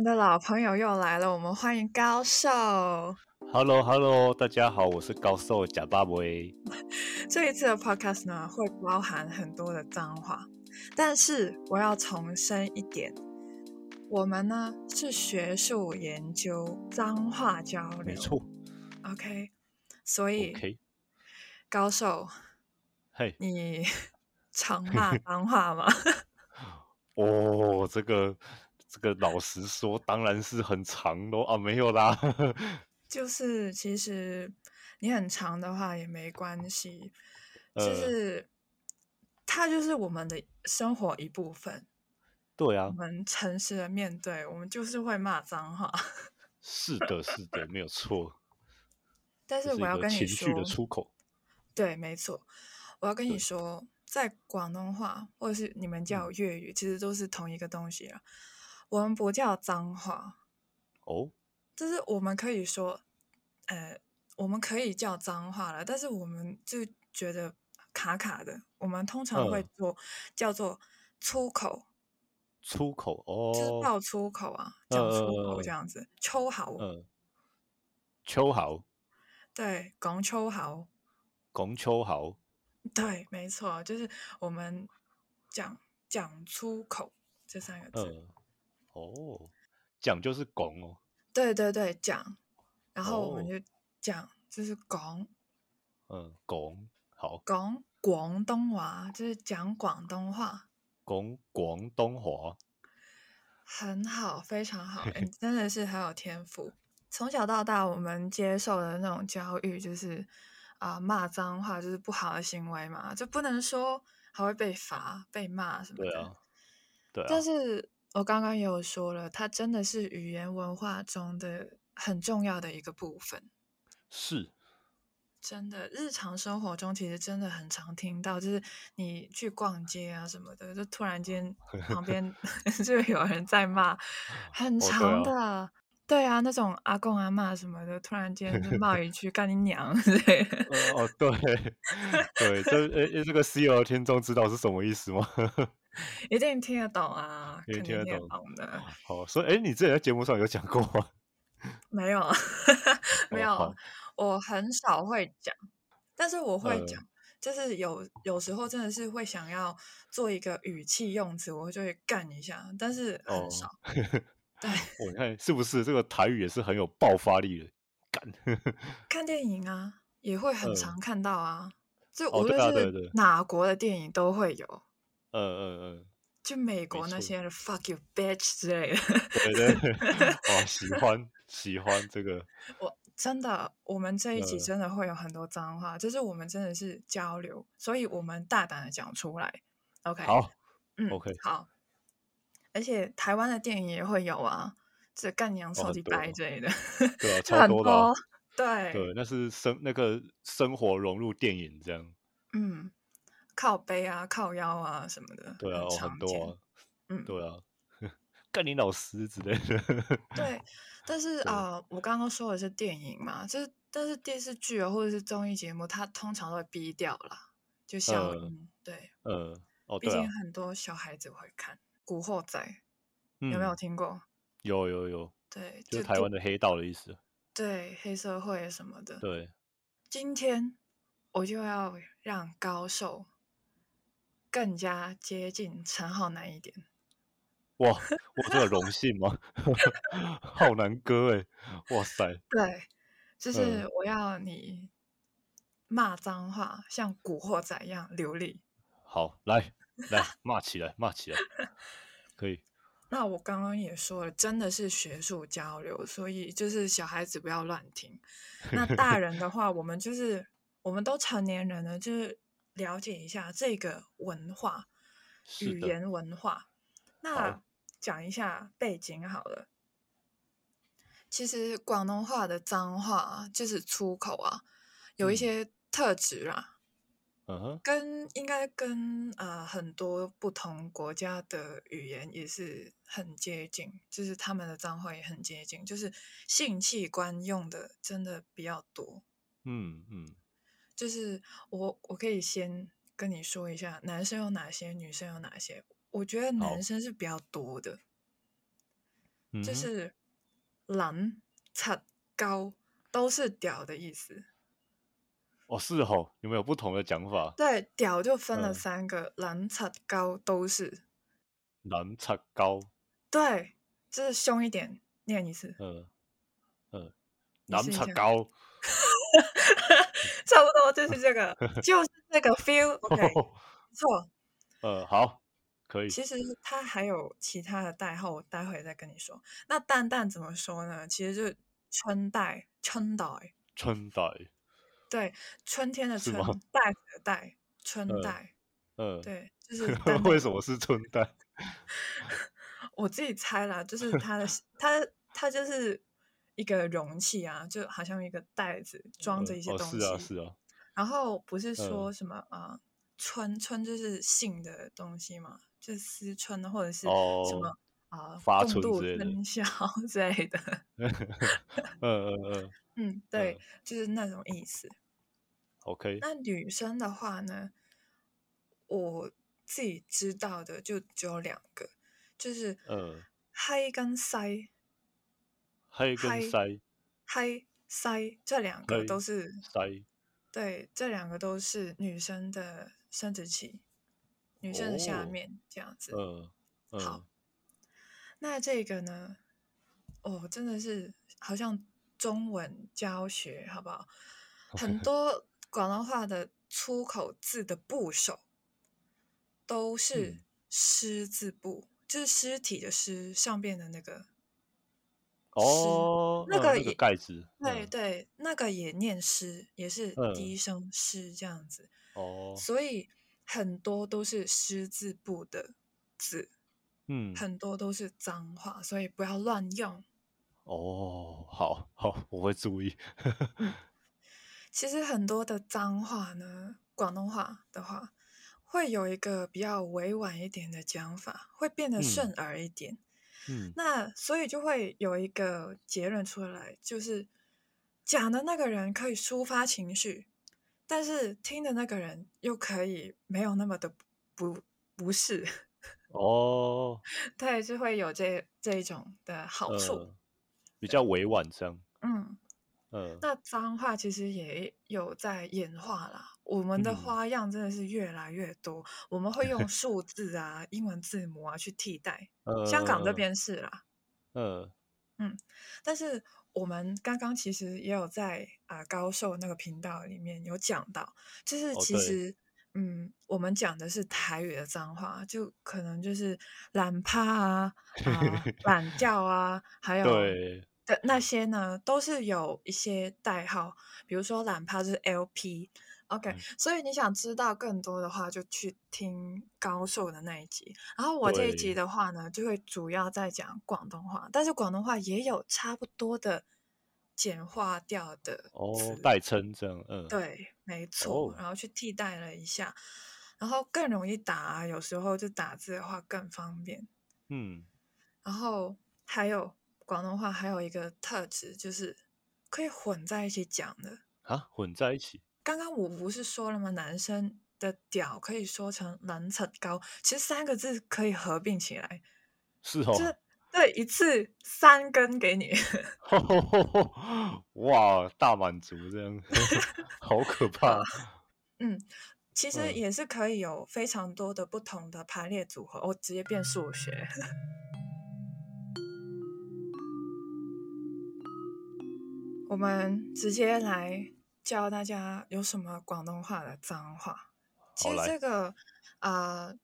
们的老朋友又来了，我们欢迎高寿。Hello Hello，大家好，我是高寿贾巴威。这一次的 podcast 呢，会包含很多的脏话，但是我要重申一点，我们呢是学术研究脏话交流，没错，OK。所以，OK，高寿，嘿，你 常骂脏话吗？哦，这个这个，老实说，当然是很长咯。啊，没有啦，就是其实你很长的话也没关系，就呃，是它就是我们的生活一部分。对啊我，们诚实的面对，我们就是会骂脏话。是的，是的，没有错，但是我要跟你说情绪，的出口。对，没错，我要跟你对说，在广东话或者是你们叫嗯，粤语，其实都是同一个东西啊。我们不叫脏话，哦，就是我们可以说，呃，我们可以叫脏话了，但是我们就觉得卡卡的。我们通常会嗯，做叫做粗口，粗口，哦，就是。爆粗口啊，呃讲粗口这呃样子，秋豪，呃，呃，秋豪，对，讲秋豪，拱秋豪，对，没错，就是我们讲讲粗口这三个字。呃，哦，讲就是拱哦，对对对，讲，然后我们哦，就讲，就是讲嗯，拱，好，讲广东话，就是讲广东话，拱广东话，很好，非常好，真的是很有天赋。从小到大，我们接受的那种教育就是啊、骂脏话就是不好的行为嘛，就不能说，还会被罚、被骂什么的。对啊，对但啊，是我刚刚也有说了，它真的是语言文化中的很重要的一个部分。是，真的，日常生活中其实真的很常听到，就是你去逛街啊什么的，就突然间旁边 就有人在骂，很长啊，的。对啊，那种阿公阿妈什么的，突然间就 骂一句“干你娘”之类的。呃，哦，对，对，这诶诶，这个 C 友听众知道是什么意思吗？一定听得懂啊，你肯定听得懂？的。好，所以哎，你之前在节目上有讲过吗？没有，没哦，有，好，我很少会讲，但是我会呃，讲，就是有有时候真的是会想要做一个语气用词，我就会干一下，但是很哦，少。对，我看是不是这个台语也是很有爆发力的？干，看电影啊，也会很呃，常看到啊，就哦，无论是哪国的电影都会有，呃呃呃，就美国那些的 fuck you bitch 之类的。对对，哇，喜欢喜欢这个，我真的，我们这一集呃，真的会有很多脏话，就是我们真的是交流，所以我们大胆的讲出来。OK，好嗯，，OK，好，而且台湾的电影也会有啊，这干娘哦，超级白之类的，对啊，就很超多的啊，多。对，对，那是生那个生活融入电影这样，嗯，靠背啊、靠腰啊什么的，对啊，很多。啊，嗯，对啊，干你老师之类的，对。但是，啊、呃我刚刚说的是电影嘛，就是但是电视剧啊或者是综艺节目，它通常都会逼掉啦，就消呃音。对，呃，哦，毕竟很多小孩子会看《古惑仔》，有没有嗯，听过？有有有，对，就是台湾的黑道的意思，对黑社会什么的。对，今天我就要让高寿更加接近陈浩南一点。哇，我这个荣幸吗？浩南哥哎，哇塞，对，就是嗯，我要你骂脏话，像古惑仔一样流利。好，来来骂起来，骂起来，可以，那我刚刚也说了，真的是学术交流，所以就是小孩子不要乱听。那大人的话，我们就是我们都成年人了，就是了解一下这个文化，语言文化。那好，讲一下背景好了。其实广东话的脏话啊就是粗口啊，有一嗯些特质啦，嗯哼，跟应该跟呃很多不同国家的语言也是很接近，就是他们的脏话也很接近，就是性器官用的真的比较多。嗯嗯，就是我我可以先跟你说一下，男生有哪些，女生有哪些。我觉得男，生是比较多的，就是蓝、擦、高都是屌的意思。哦是哦，有没有不同的讲法？对，屌就分了嗯三个，蓝、擦、高都是。蓝擦高，对，就是凶一点，念一次，嗯嗯，蓝擦高，差不多就是这个，就是这个 feel。OK，没错。呃，好，可以，其实它还有其他的代号，我待会再跟你说。那蛋蛋怎么说呢？其实就是春代，春代，春代，对，春天的春袋子的袋，春嗯代，嗯，对，就 是为什么是春代？我自己猜啦，就是它的它它就是一个容器啊，就好像一个袋子装着呃一些东西。哦，是啊，是啊，然后不是说嗯什么啊、呃春春就是性的东西嘛，就是思春或者是什哦么啊、发共度春之类的春宵 之类的。嗯嗯嗯 嗯，对，嗯就是那种意思。，OK，那女生的话呢，我自己知道的就只有两个，就是嗯，嗨跟塞，黑跟嗨腮嗨塞这两个都是塞，对，这两个都是女生的生殖器，女生的下哦面这样子。嗯好嗯，那这个呢，哦，真的是好像中文教学，好不好？很 多广东话的粗口字的部首都是嗯尸字部，就是尸体的尸上边的那个哦，嗯那那个也个盖子，嗯对对，那个也念诗，也是嗯低声诗这样子，哦，所以很多都是诗字部的字，嗯，很多都是脏话，所以不要乱用。哦，好好，我会注意。其实很多的脏话呢，广东话的话，会有一个比较委婉一点的讲法，会变得嗯顺耳一点。嗯，那所以就会有一个结论出来，就是讲的那个人可以抒发情绪，但是听的那个人又可以没有那么的不不适，哦，对，就会有这这一种的好处。呃，比较委婉这样，嗯，嗯，那脏话其实也有在演化啦，我们的嗯花样真的是越来越多，我们会用 数字啊、英文字母啊去替代。香港这呃，边是啦，嗯，但是我们刚刚其实也有在啊、呃高寿那个频道里面有讲到，就是其实、嗯，我们讲的是台语的脏话，就可能就是懒趴啊、啊、懒觉啊，还有对，的那些呢，都是有一些代号，比如说懒趴就是 LP。OK，、嗯所以你想知道更多的话，就去听高寿的那一集。然后我这一集的话呢，就会主要在讲广东话，但是广东话也有差不多的简化掉的哦，代称这样，嗯，对，没错，哦然后去替代了一下，然后更容易打啊，有时候就打字的话更方便。嗯，然后还有广东话还有一个特质，就是可以混在一起讲的。啊，混在一起，刚刚我不是说了吗？男生的屌可以说成男层高，其实三个字可以合并起来，是就是哦，对一次三根给你。哇，大满足这样，好可 怕，嗯，其实嗯也是可以有非常多的不同的排列组合。我直接变数学。我们直接来教大家有什么广东话的脏话。其实这个啊、呃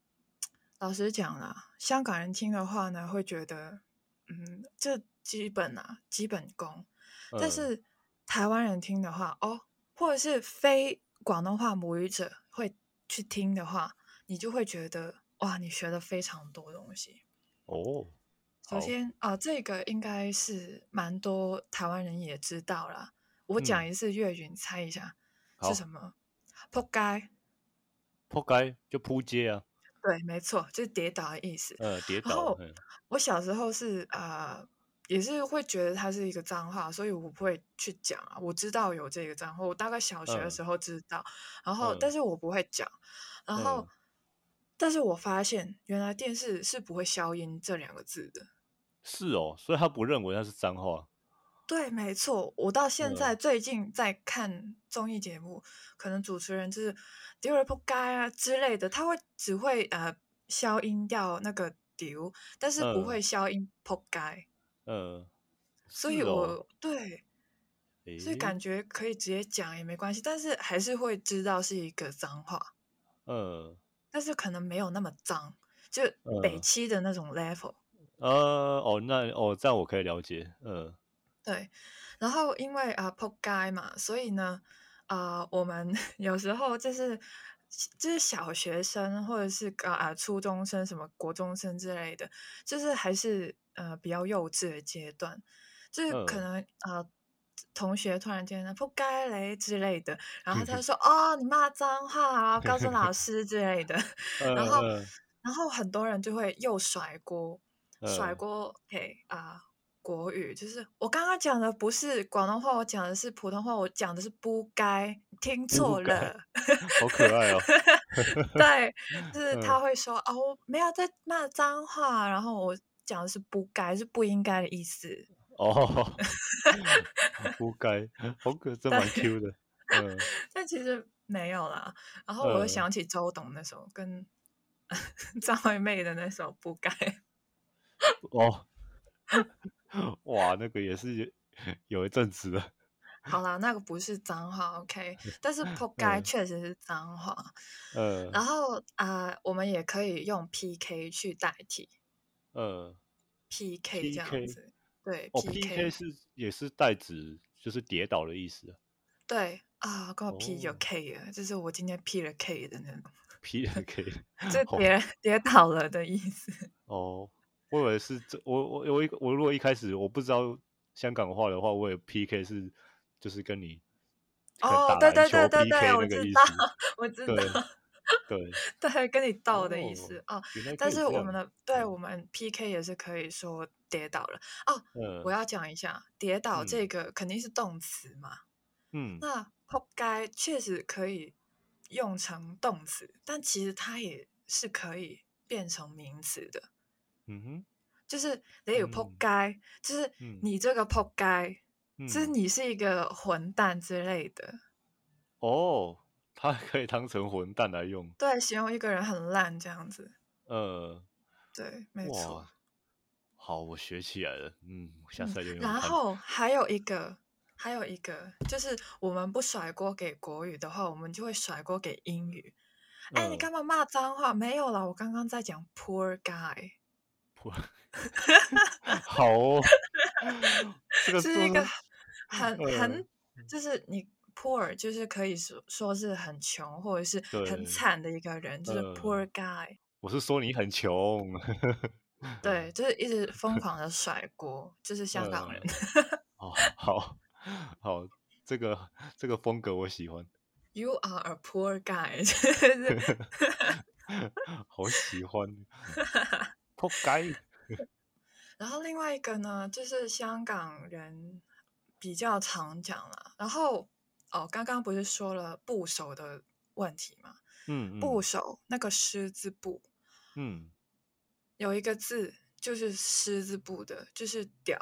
老实讲啦，香港人听的话呢，会觉得，嗯，这基本啊，基本功。但嗯是台湾人听的话，哦，或者是非广东话母语者会去听的话，你就会觉得，哇，你学了非常多东西。哦，首先啊、这个应该是蛮多台湾人也知道啦。我讲嗯一次粤语，你猜一下是什么？扑街。扑街就扑街啊，对，没错，就是跌倒的意思。呃，跌然后我小时候是呃，也是会觉得它是一个脏话，所以我不会去讲啊。我知道有这个脏话，我大概小学的嗯时候知道，然后、嗯但是我不会讲。然后，嗯但是我发现原来电视是不会消音这两个字的。是哦，所以他不认为那是脏话。对，没错，我到现嗯。在最近在看综艺节目，可能主持人就是丢了不该啊之类的，他会只会呃消音掉那个丢，但是不嗯。会消音扑该，嗯，所以我对，所以感觉可以直接讲也没关系，但是还是会知道是一个脏话，嗯。但是可能没有那么脏，就北嗯。七的那种 level。呃哦，那哦这样我可以了解。嗯对，然后因为啊扑街嘛，所以呢，啊、我们 有时候就是就是小学生或者是啊啊初中生、什么国中生之类的，就是还是呃比较幼稚的阶段，就是可嗯。能啊、呃同学突然间呢扑街嘞之类的，然后他就 说哦你骂脏话，然后告诉老师之类的，然后然后很多人就会又甩锅，甩嗯。锅给啊、国语，就是我刚刚讲的不是广东话，我讲的是普通话，我讲的是不该，你听错了。好可爱哦。对，就是他嗯会说哦，我没有在骂脏话，然后我讲的是不该，是不应该的意思。哦，不该，好可，真蛮 Q 的。嗯 但其实没有啦。然后我又嗯想起周董那首跟张惠妹的那首《不该》。哦，哇，那个也是有有一阵子了。好啦，那个不是脏话，OK，但是 “扑街”嗯确实是脏话。嗯然后啊、呃我们也可以用 PK 去代替嗯，PK 这样子。对哦，PK 是也是代指就是跌倒的意思啊。对啊，跟我 P 就哦 K 了，就是我今天 P 了 K 的那种，P 了 K，就哦跌跌倒了的意思。哦，我以为是这我我我一我如果一开始我不知道香港话的话，我也 PK 是就是跟你哦，打对对对对对，我知道 我知道，对，对，跟你斗的意思哦。但是我们的对嗯我们 PK 也是可以说跌倒了哦。嗯我要讲一下，跌倒嗯这个肯定是动词嘛，嗯那扑街确实可以用成动词，但其实它也是可以变成名词的。嗯哼就是你有扑嗯街，就是嗯你这个扑街，就是嗯你是一个混蛋之类的。哦，它可以当成混蛋来用。对，形容一个人很烂这样子。呃，对，没错。，好，我学起来了。嗯，下嗯次再用。然后还有一个，还有一个，就是我们不甩锅给国语的话，我们就会甩锅给英语。哎、你嗯干嘛骂脏话？没有啦，我刚刚在讲 poor guy，好哦，这个是一个很呃很，就是你 poor 就是可以说说是很穷或者是很对惨的一个人，就是呃 poor guy。我是说你很穷。对，就是一直疯狂的甩锅，就是香港人。哦，好好，这个这个风格我喜欢，You are a poor guy，好喜欢。扑街。然后另外一个呢，就是香港人比较常讲了。然后哦，刚刚不是说了部首的问题吗？嗯部首那个狮字部嗯有一个字就是狮字部的，就是屌。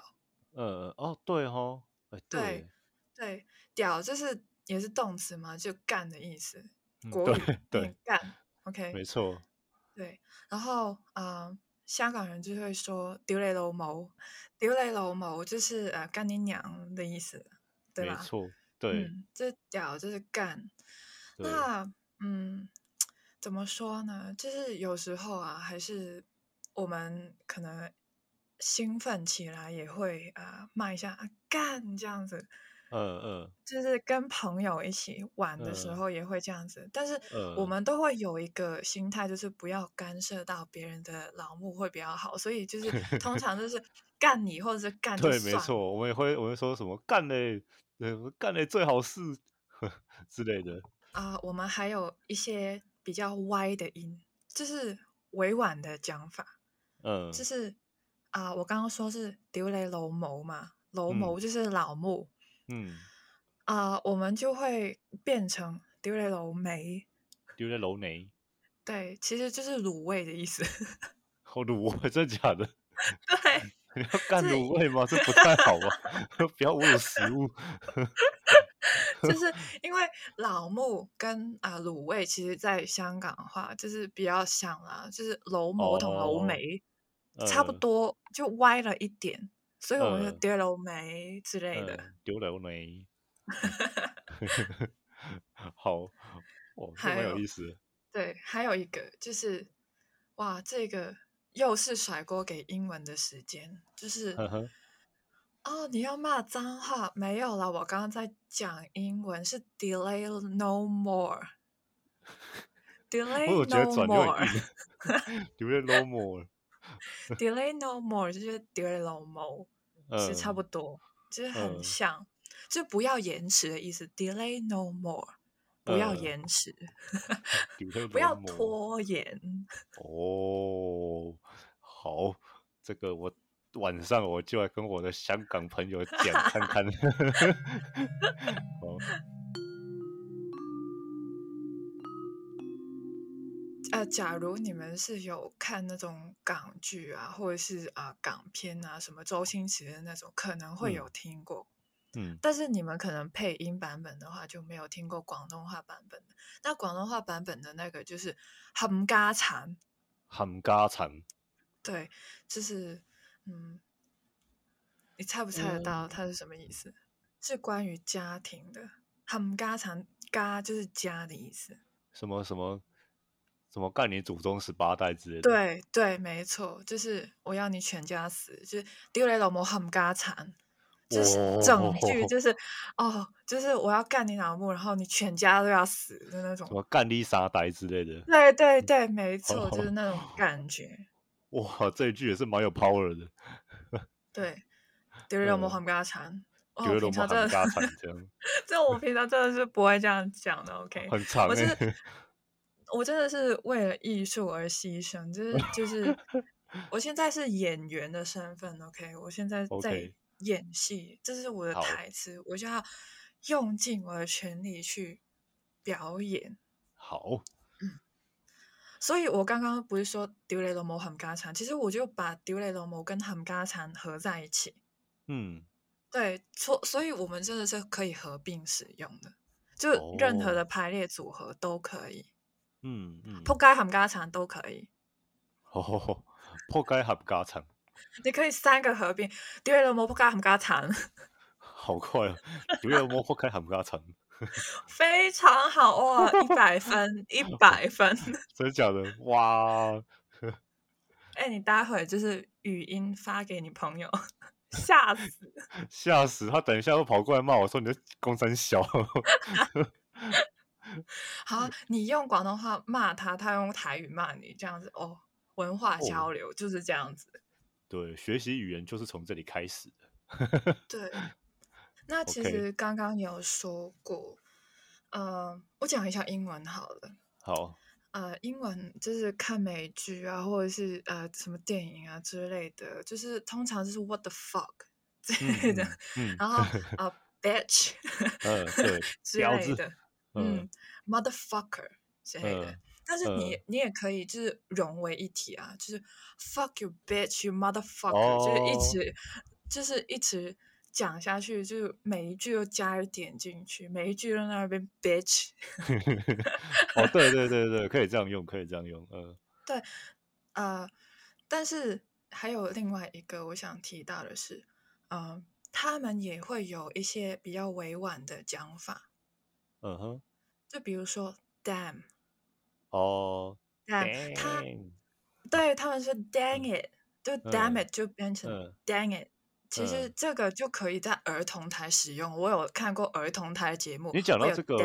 呃哦对哦，哎对对，屌就是也是动词嘛，就干的意思。国语对念干，OK，没错，对，然后啊、呃香港人就会说丢雷老母，丢雷老母就是呃干你娘的意思，对吧？没错，对嗯，这屌就是干。那嗯，怎么说呢？就是有时候啊，还是我们可能兴奋起来也会啊、呃骂一下啊干这样子，嗯嗯。就是跟朋友一起玩的时嗯。候也会这样子，但是我嗯。们都会有一个心态，就是不要干涉到别人的老木会比较好，所以就是通常就是 干你或者是干对，没错，我们也会我们说什么干嘞，呃干嘞最好是 之类的，啊、我们还有一些比较歪的音，就是委婉的讲法，嗯。就是啊、我刚刚说是丢雷楼谋嘛，老嗯。谋就是老木嗯，啊、我们就会变成丢雷楼梅，丢在楼眉，对，其实就是卤味的意思。好 卤味，真的假的？对，你要干卤味吗？这不太好吧？不要侮辱食物。就是因为老木跟啊卤味，其实在香港的话，就是比较像啦，就是楼模同楼眉差不多，就歪了一点，所以我们就丢楼眉之类的。丢楼眉。好，哦，蛮有意思。对，还有一个就是，哇，这个又是甩锅给英文的时间，就是。哦，你要骂脏话没有了？我刚刚在讲英文，是 delay no more，delay no more，delay no more，delay no more 就是 delay no more，是差不多，就是很像，就不要延迟的意思。delay no more，不要延迟，不要拖延。哦，好，这个我。晚上我就来跟我的香港朋友讲看看。呃，假如你们是有看那种港剧啊，或者是啊港片啊，什么周星驰的那种，可能会有听过。嗯。但是你们可能配音版本的话，就没有听过广东话版本的。那广东话版本的那个就是“冚家铲”。冚家铲。对，就是。嗯，你猜不猜得到它是什么意思？是关于家庭的，很家常，家就是家的意思。什么什么什么干你祖宗十八代之类的？对对，没错，就是我要你全家死，就是丢雷老母很家产，就是整句就 是哦，就是我要干你老母，然后你全家都要死的那种。什么干你傻呆之类的？对对 对，没错，就是那种 感觉。哇，这一句也是蛮有 power 的。对，丢雷老魔很家产，丢了魔很家常这样。这我平常真的是不会这样讲的。OK，很长。我是我真的是为了艺术而牺牲，就是就 是，我现在是演员的身份。OK，我现在在演戏，这是我的台词，我就要用尽我的全力去表演。好。嗯所以我刚刚不是说丢雷龙某很家常，其实我就把丢雷龙某跟很家常合在一起。嗯，对，所所以我们真的是可以合并使用的，就任何的排列组合都可以。嗯嗯，扑街冚家铲都可以。哦，扑街冚家铲，你可以三个合并，屌你老母扑街冚家常。好快啊！丢雷龙魔扑街冚家常。非常好哇，一百分，一百分，真的假的？哇！哎，你待会就是语音发给你朋友，吓死！吓死！他等一下会跑过来骂我说你的公声小。好，你用广东话骂他，他用台语骂你，这样子哦，文化交流就是这样子。对，学习语言就是从这里开始的。对。那其实刚刚有说过，呃，我讲一下英文好了。好。呃，英文就是看美剧啊，或者是呃什么电影啊之类的，就是通常就是 What the fuck 之类的，然后啊 bitch，嗯，对，之类的，嗯，motherfucker 之类的。但是你你也可以就是融为一体啊，就是 fuck you bitch you motherfucker，就是一直就是一直。讲下去就是每一句都加一点进去，每一句都在那边 bitch。哦，对对对对，可以这样用，可以这样用，嗯。对，呃，但是还有另外一个我想提到的是，嗯，他们也会有一些比较委婉的讲法。嗯哼。就比如说 damn。哦。damn。他，对他们说 dang it，就 damn it 就变成 dang it。其实这个就可以在儿童台使用。我有看过儿童台节目。你讲到这个，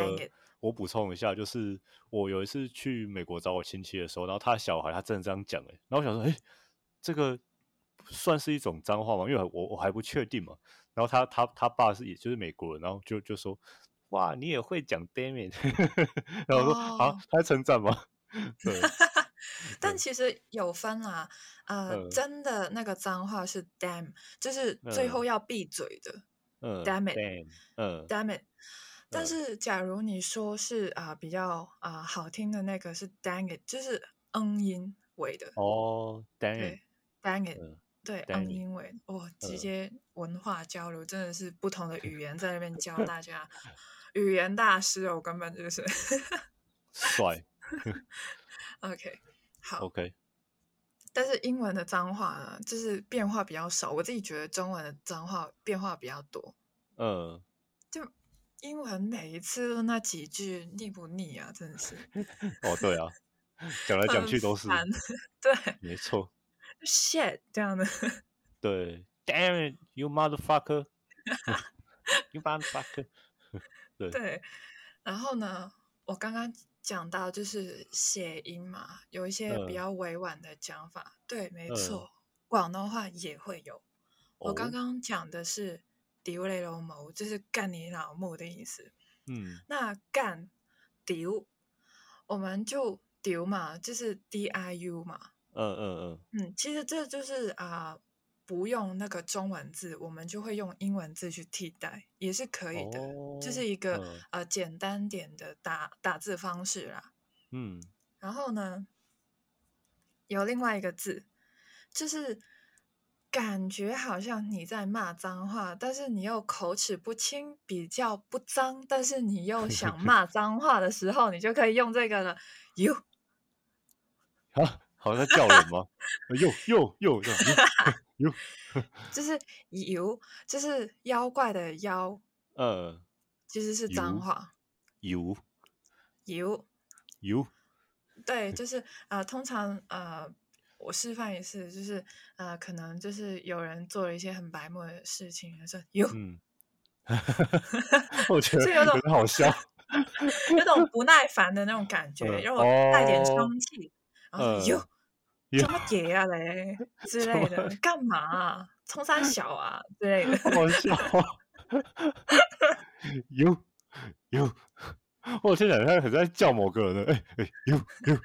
我补充一下，就是我有一次去美国找我亲戚的时候，然后他小孩他真的这样讲，哎，然后我想说，哎，这个算是一种脏话吗？因为我我还不确定嘛。然后他他他爸是也就是美国人，然后就就说，哇，你也会讲 damn it，然后我说啊，他称赞吗？对。但其实有分啦，呃，真的那个脏话是 damn，就是最后要闭嘴的，damn it，嗯，damn it。但是假如你说是啊比较啊好听的那个是 dang it，就是嗯音尾的哦，dang it，dang it，对 it 英伟，哇，直呃接文化交流，真的是不同的语言在那边教大家，语言大师哦，我根本就是 帅 OK，好。，OK，但是英文的脏话呢，就是变化比较少。我自己觉得中文的脏话变化比较多。嗯，就英文每一次都那几句，腻不腻啊？真的是哦，对啊，讲来讲去都是，烦对没错，，shit 这样的。对，Damn it，you motherfucker，you motherfucker，对，对，然后呢，我刚刚讲到就是谐音嘛，有一些比嗯较委婉的讲法。对，没嗯错，广东话也会有。我刚哦刚讲的是“丢雷龙谋”，就是干你老母的意思。嗯那干丢，我们就丢嘛，就是 D I U 嘛。嗯嗯嗯，其实这就是啊、不用那个中文字，我们就会用英文字去替代，也是可以嗯，的。哦，就是一个、嗯呃简单点的打打字方式啦。嗯，然后呢，有另外一个字，就是感觉好像你在骂脏话，但是你又口齿不清，比较不脏，但是你又想 骂脏话的时候，你就可以用这个了。you 啊，好像在叫人吗？又又又 这样又，就是 you，就是妖怪的妖，呃，其实是脏话。油。you 油，对，就是呃，通常呃，我示范一次，就是呃，可能就是有人做了一些很白目的事情，说有嗯，我觉得有种很好笑，有种不耐烦的那种感觉，嗯然后带点生哦气，然后说怎么解啊嘞 之类的，干嘛啊？冲三小啊之类的，好笑，油油，我现在他很在叫某个人呢，哎哎油油，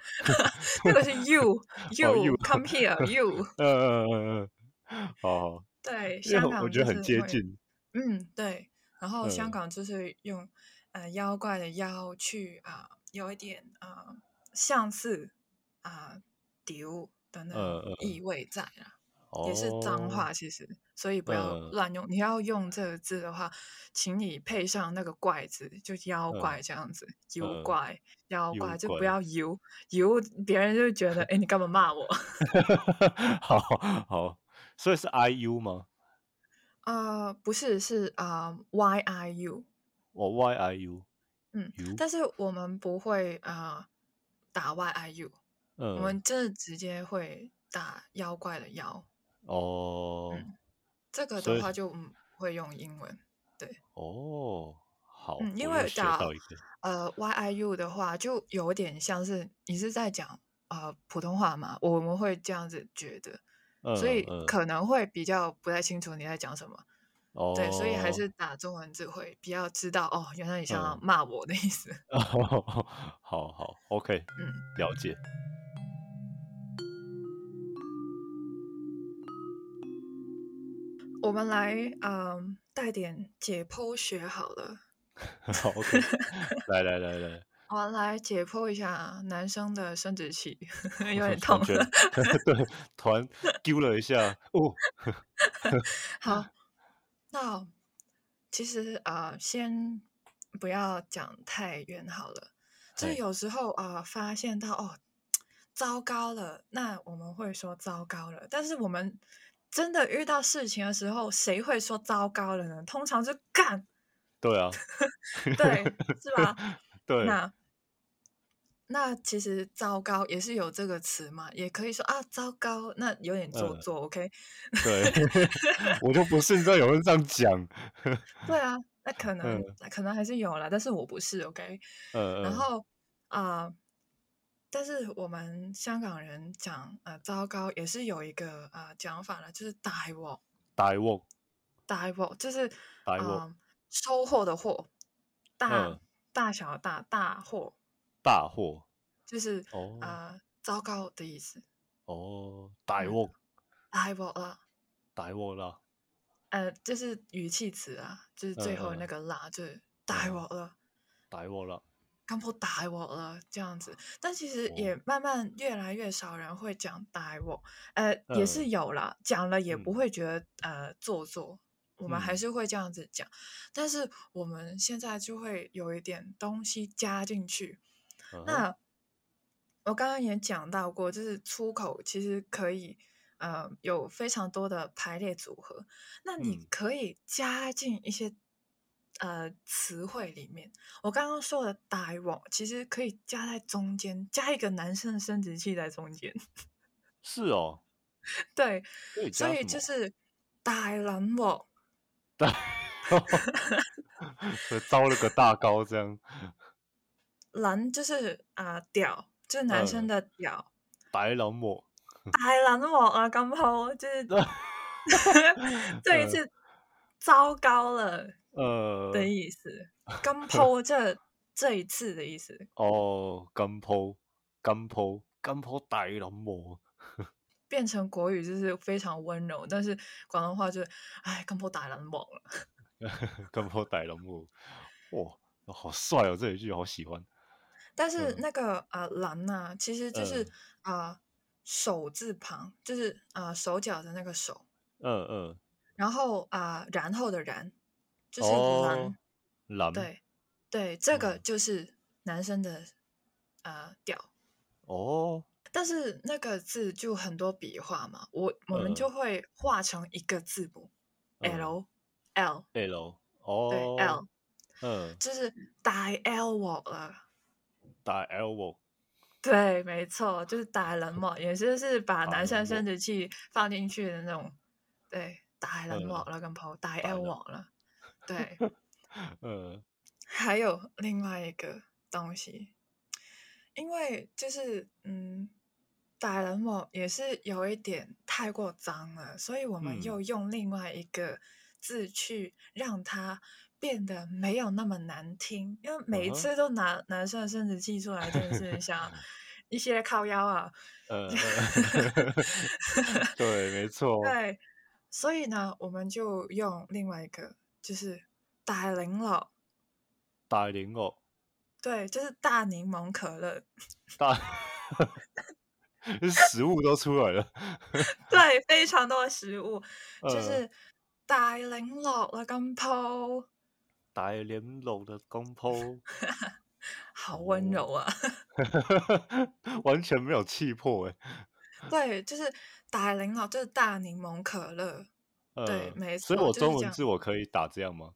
那个是 you 哦 you you come here you，呃呃呃呃，好好，对，香港我觉得很接近，嗯，对。然后香嗯港就是用呃妖怪的妖去啊、有一点啊、像是啊、丢的意味在啦，也是脏哦话其实，所以不要嗯乱用。你要用这个字的话，请你配上那个怪字，就妖嗯怪这样子，妖嗯怪妖妖怪，就不要油油，别人就觉得哎你干嘛骂我？好好，所以是 I U 吗？呃，不是，是啊、y i u。我 Y I U，嗯但是我们不会啊、呃打 Y I U，、我嗯，们真的直接会打妖怪的妖。哦嗯这个的话就嗯会用英文。对哦，好，嗯，因为打呃 Y I U 的话，就有点像是你是在讲呃普通话嘛，我们会这样子觉得，所以可能会比较不太清楚你在讲什么。哦，对，所以还是打中文字会比较知道哦，原来你想要嗯骂我的意思。好好，OK，嗯，了解。我们来嗯带点解剖学好了。好，OK，来来来来，我们来解剖一下男生的生殖器，有点 痛。对，突然丢了一下，哦，好，那其实啊、呃先不要讲太远好了。就是有时候啊、呃发现到哦，糟糕了，那我们会说糟糕了。但是我们真的遇到事情的时候，谁会说糟糕了呢？通常是干，对啊，对，是吧？对，那那其实糟糕也是有这个词嘛，也可以说啊糟糕，那有点做嗯作、o k 对，我就不信这有人这样讲，对啊，那可能、嗯可能还是有啦，但是我不是，OK。嗯嗯，然后啊、但是我们香港人讲呃糟糕也是有一个啊、呃讲法了，就是大祸，大镬。大祸就是大祸啊收获的获，大、嗯。大小大大祸，大祸就是哦啊、糟糕的意思，哦，大嗯大祸了。大镬啦，呃，就是语气词啊，就是最后那个啦，就是大。嗯我了。大沃啦，刚破打我了这样子，但其实也。慢慢越来越少人会讲打我，呃，也是有啦，讲了也不会觉得呃做作，我们还是会这样子讲，但是我们现在就会有一点东西加进去。那我刚刚也讲到过，就是出口其实可以呃有非常多的排列组合，那你可以加进一些。呃，词汇里面，我刚刚说的“大王”其实可以加在中间，加一个男生的生殖器在中间。是哦，对，所以 就是“大人王”。对，招了个大高这样。男就是啊，屌，就是男生的屌。大人王，大人王啊，刚好就是 这一次糟糕了。呃的意思，刚抛这这一次的意思。哦，刚抛，刚抛，刚抛大人魔，变成国语就是非常温柔，但是广东话就是哎，刚抛大人魔了，刚抛大人魔，哇，好帅哦，这一句好喜欢。但是那个啊，蓝呐，其实就是啊，手字旁，就是啊，手脚的那个手，嗯嗯，然后啊，然后的然。就是对，对，这个就是男生的呃调哦。但是那个字就很多笔画嘛，我我们就会画成一个字母 L L L 哦，对 L，嗯，就是打 L 我了，打 L 我，对，没错，就是打人嘛，也就是把男生生。殖器放进去的那种，对，打人我了，跟朋友打 L 我了。对，呃，还有另外一个东西，因为就是嗯，打人我也是有一点太过脏了，所以我们又用另外一个字去让它变得没有那么难听，因为每一次都拿男生的生殖器出来，真的是像 一些靠腰啊，呃，对，没错，对，所以呢，我们就用另外一个。就是大柠乐，大柠乐，对，就是大柠檬可乐，大，食物都出来了，对，非常多的食物，就是大柠乐的公婆，大柠乐的公婆，好温柔啊，完全没有气魄哎，对，就是大柠乐，就是大柠檬可乐。对，没错。所以我中文字我可以打这样吗？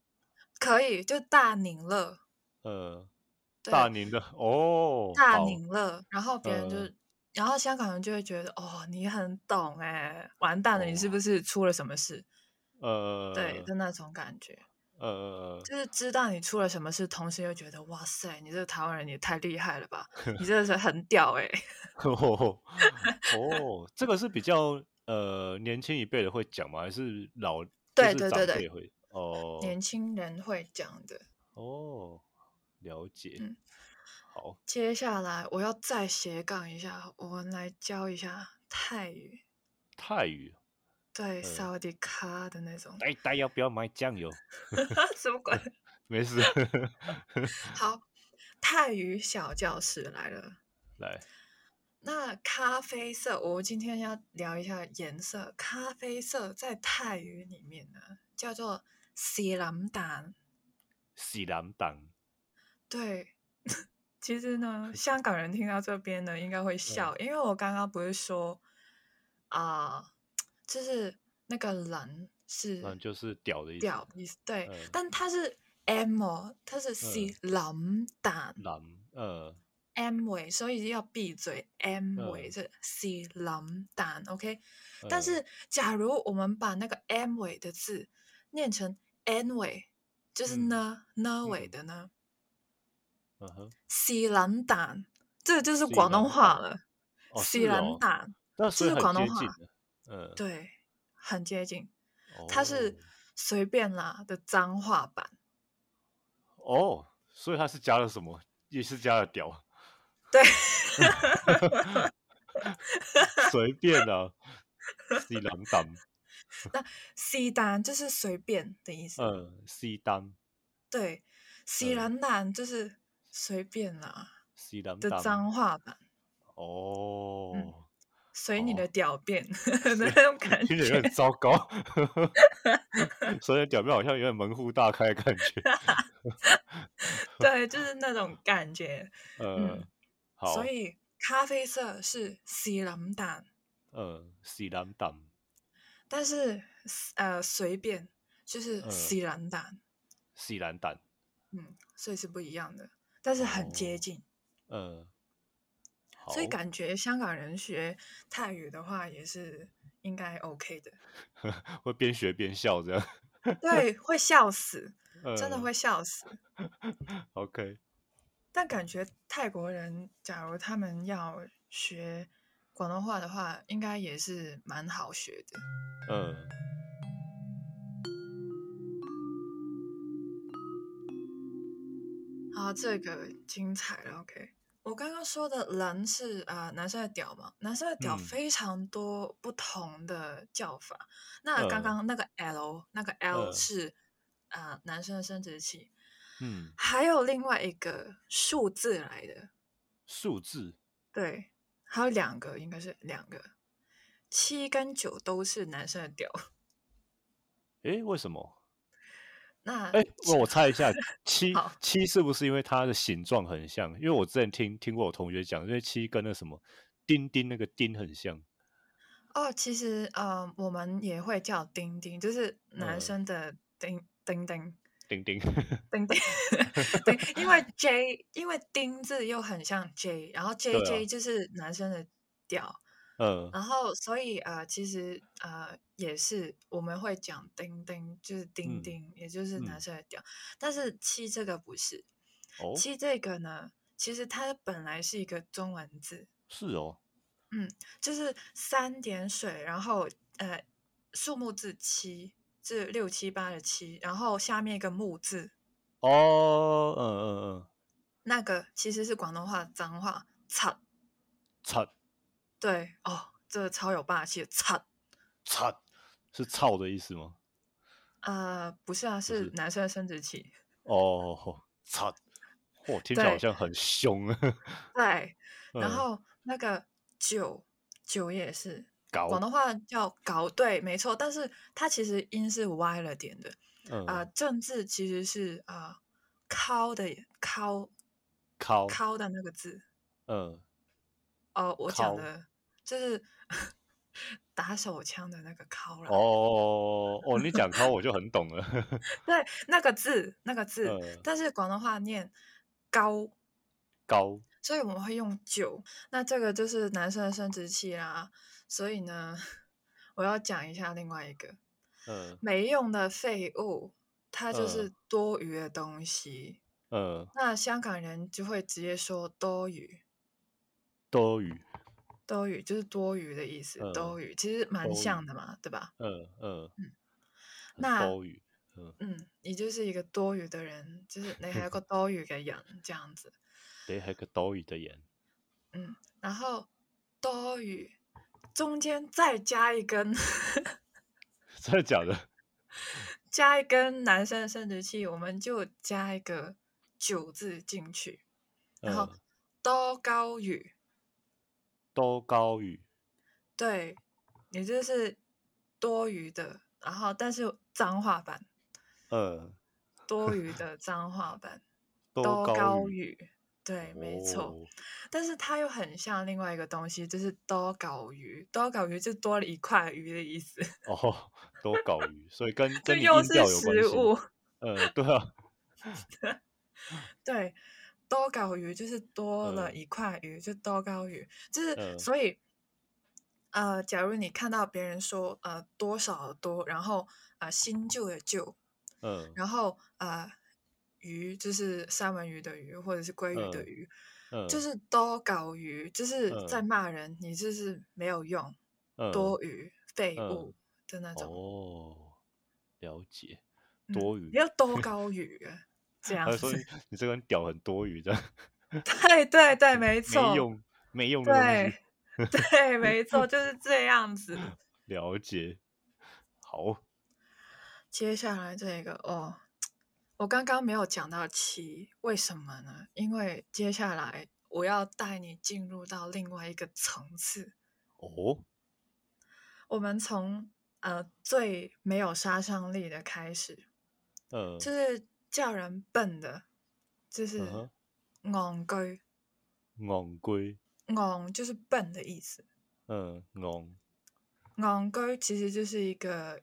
可以，就大宁乐。呃，大宁的哦，大宁乐。然后别人就，然后香港人就会觉得，哦，你很懂哎，完蛋了，你是不是出了什么事？呃，对就那种感觉。呃，就是知道你出了什么事，同时又觉得，哇塞，你这个台湾人也太厉害了吧？你真的是很屌哎。哦，这个是比较。呃，年轻一辈的会讲吗？还是老对对对对会哦？年轻人会讲的哦，了解。嗯，好，接下来我要再斜杠一下，我们来教一下泰语。泰语？对，萨瓦迪卡的那种。哎，大家不要买酱油。什么鬼？没事。好，泰语小教室来了。来。那咖啡色，我今天要聊一下颜色。咖啡色在泰语里面呢，叫做西蓝蛋。西蓝蛋。对，其实呢，香港人听到这边呢，应该会笑，因为我刚刚不是说啊，就是那个蓝是，嗯，就是屌的意思，屌意思。对，但它是 M，它是西蓝蛋。蓝，呃。M 尾，所以要闭嘴。M 尾是 C 蓝蛋，OK。但是，假如我们把那个 M 尾的字念成 N 尾，就是呢呢尾的呢。嗯哼。C 蓝蛋，这个就是广东话了。C 蓝蛋，这是广东话。嗯，对，很接近。它是随便啦的脏话版。哦，所以它是加了什么？也是加了屌。对，随便啊，西兰丹。那西单就是随便的意思。嗯，西单。对，西兰丹就是随便啦西兰的蛋脏话版，哦，随你的哦屌变 的那种感觉听起来有觉。点糟糕，所以表面好像有点门户大开的感觉。对，就是那种感觉。呃嗯，好，所以咖啡色是西兰蛋，呃，西兰蛋，但是呃随便就是嗯西兰蛋，西兰蛋，嗯，所以是不一样的，但是很接哦近。呃，所以感觉香港人学泰语的话也是应该 OK 的。会边学边笑这样。对，会笑死，真的呃会笑死。OK，但感觉泰国人，假如他们要学广东话的话，应该也是蛮好学的。嗯，好，这个精彩了。OK，我刚刚说的人是啊、呃男生的屌嘛，男生的屌嗯非常多不同的叫法。那刚嗯刚那个 L，那个 L 嗯是啊、呃男生的生殖器，嗯，还有另外一个数字来的，数字，对，还有两个，应该是两个，七跟九都是男生的屌。诶，为什么？那哎，我我猜一下，七 七是不是因为它的形状很像？因为我之前听听过我同学讲，因为七跟那什么钉钉那个钉很像。哦，其实呃，我们也会叫钉钉，就是男嗯生的丁丁丁钉钉，丁丁，对，因为 J，因为丁字又很像 J，然后 J 对啊 J 就是男生的调，嗯。然后所以呃，其实呃也是我们会讲丁丁，就是丁嗯丁，也就是男嗯。生的调，但是七这个不是，哦，七这个呢，其实它本来是一个中文字，是哦，嗯就是三点水，然后呃数目字七，是六七八的七，然后下面一个木字，哦，嗯嗯嗯，那个其实是广东话脏话，擦擦对哦，这个超有霸气的操，操是操的意思吗？呃，不是啊，是是男生的生殖器，哦，擦，我听起来好像很凶啊。对，然嗯后那个九九也是。搞广东话叫搞对，没错，但是它其实音是歪了点的。嗯啊、正字其实是啊“敲”的“敲”敲敲的那个字。嗯哦，我讲的就是 打手枪的那个敲了。哦哦，你讲敲我就很懂了。对，那个字，那个字，嗯但是广东话念高，高所以我们会用九。那这个就是男生的生殖器啦。所以呢，我要讲一下另外一个嗯没用的废物，它就嗯是多余的东西。嗯那香港人就会直接说多余，多余多余就是多余的意思，嗯多余其实蛮像的嘛，对吧？嗯嗯嗯那多余嗯嗯，你就是一个多余的人，就是你还有 个多余嘅人這樣子，你係個多餘的人。嗯，然后多餘中间再加一根 真的假的？加一根男生的生殖器，我们就加一个九字进去，然後嗯多高餘，多高餘對，你就是多余的，然后但是脏话版，嗯多余的脏话版，多多高高餘餘，對，沒錯。哦但是它又很像另外一个东西，就是多搞鱼，多搞鱼就多了一块鱼的意思，哦，多搞鱼，所以跟 就跟又是。食物。嗯，对啊，对，多搞鱼就是多了嗯一块鱼，就多高鱼，就是、嗯所以，呃，假如你看到别人说呃多少的多，然后呃新旧的旧，嗯然后呃鱼就是三文鱼的鱼或者是鲑鱼的嗯鱼，嗯，就是多搞鱼，就是在嗯骂人，你就是没有用。嗯多余废嗯物的那种，哦，了解，嗯多余你。要多 高余啊，这样他说子。你 你这个人屌很多余的，对对对，没错，没用没用对西。对，没错，就是这样子。了解，好，接下来这个哦，我刚刚没有讲到七，为什么呢？因为接下来我要带你进入到另外一个层次。哦，我们从呃最没有杀伤力的开始，嗯就是叫人笨的，就是嗯哼戇居，戆居，戆就是笨的意思。嗯戆。戆居其实就是一个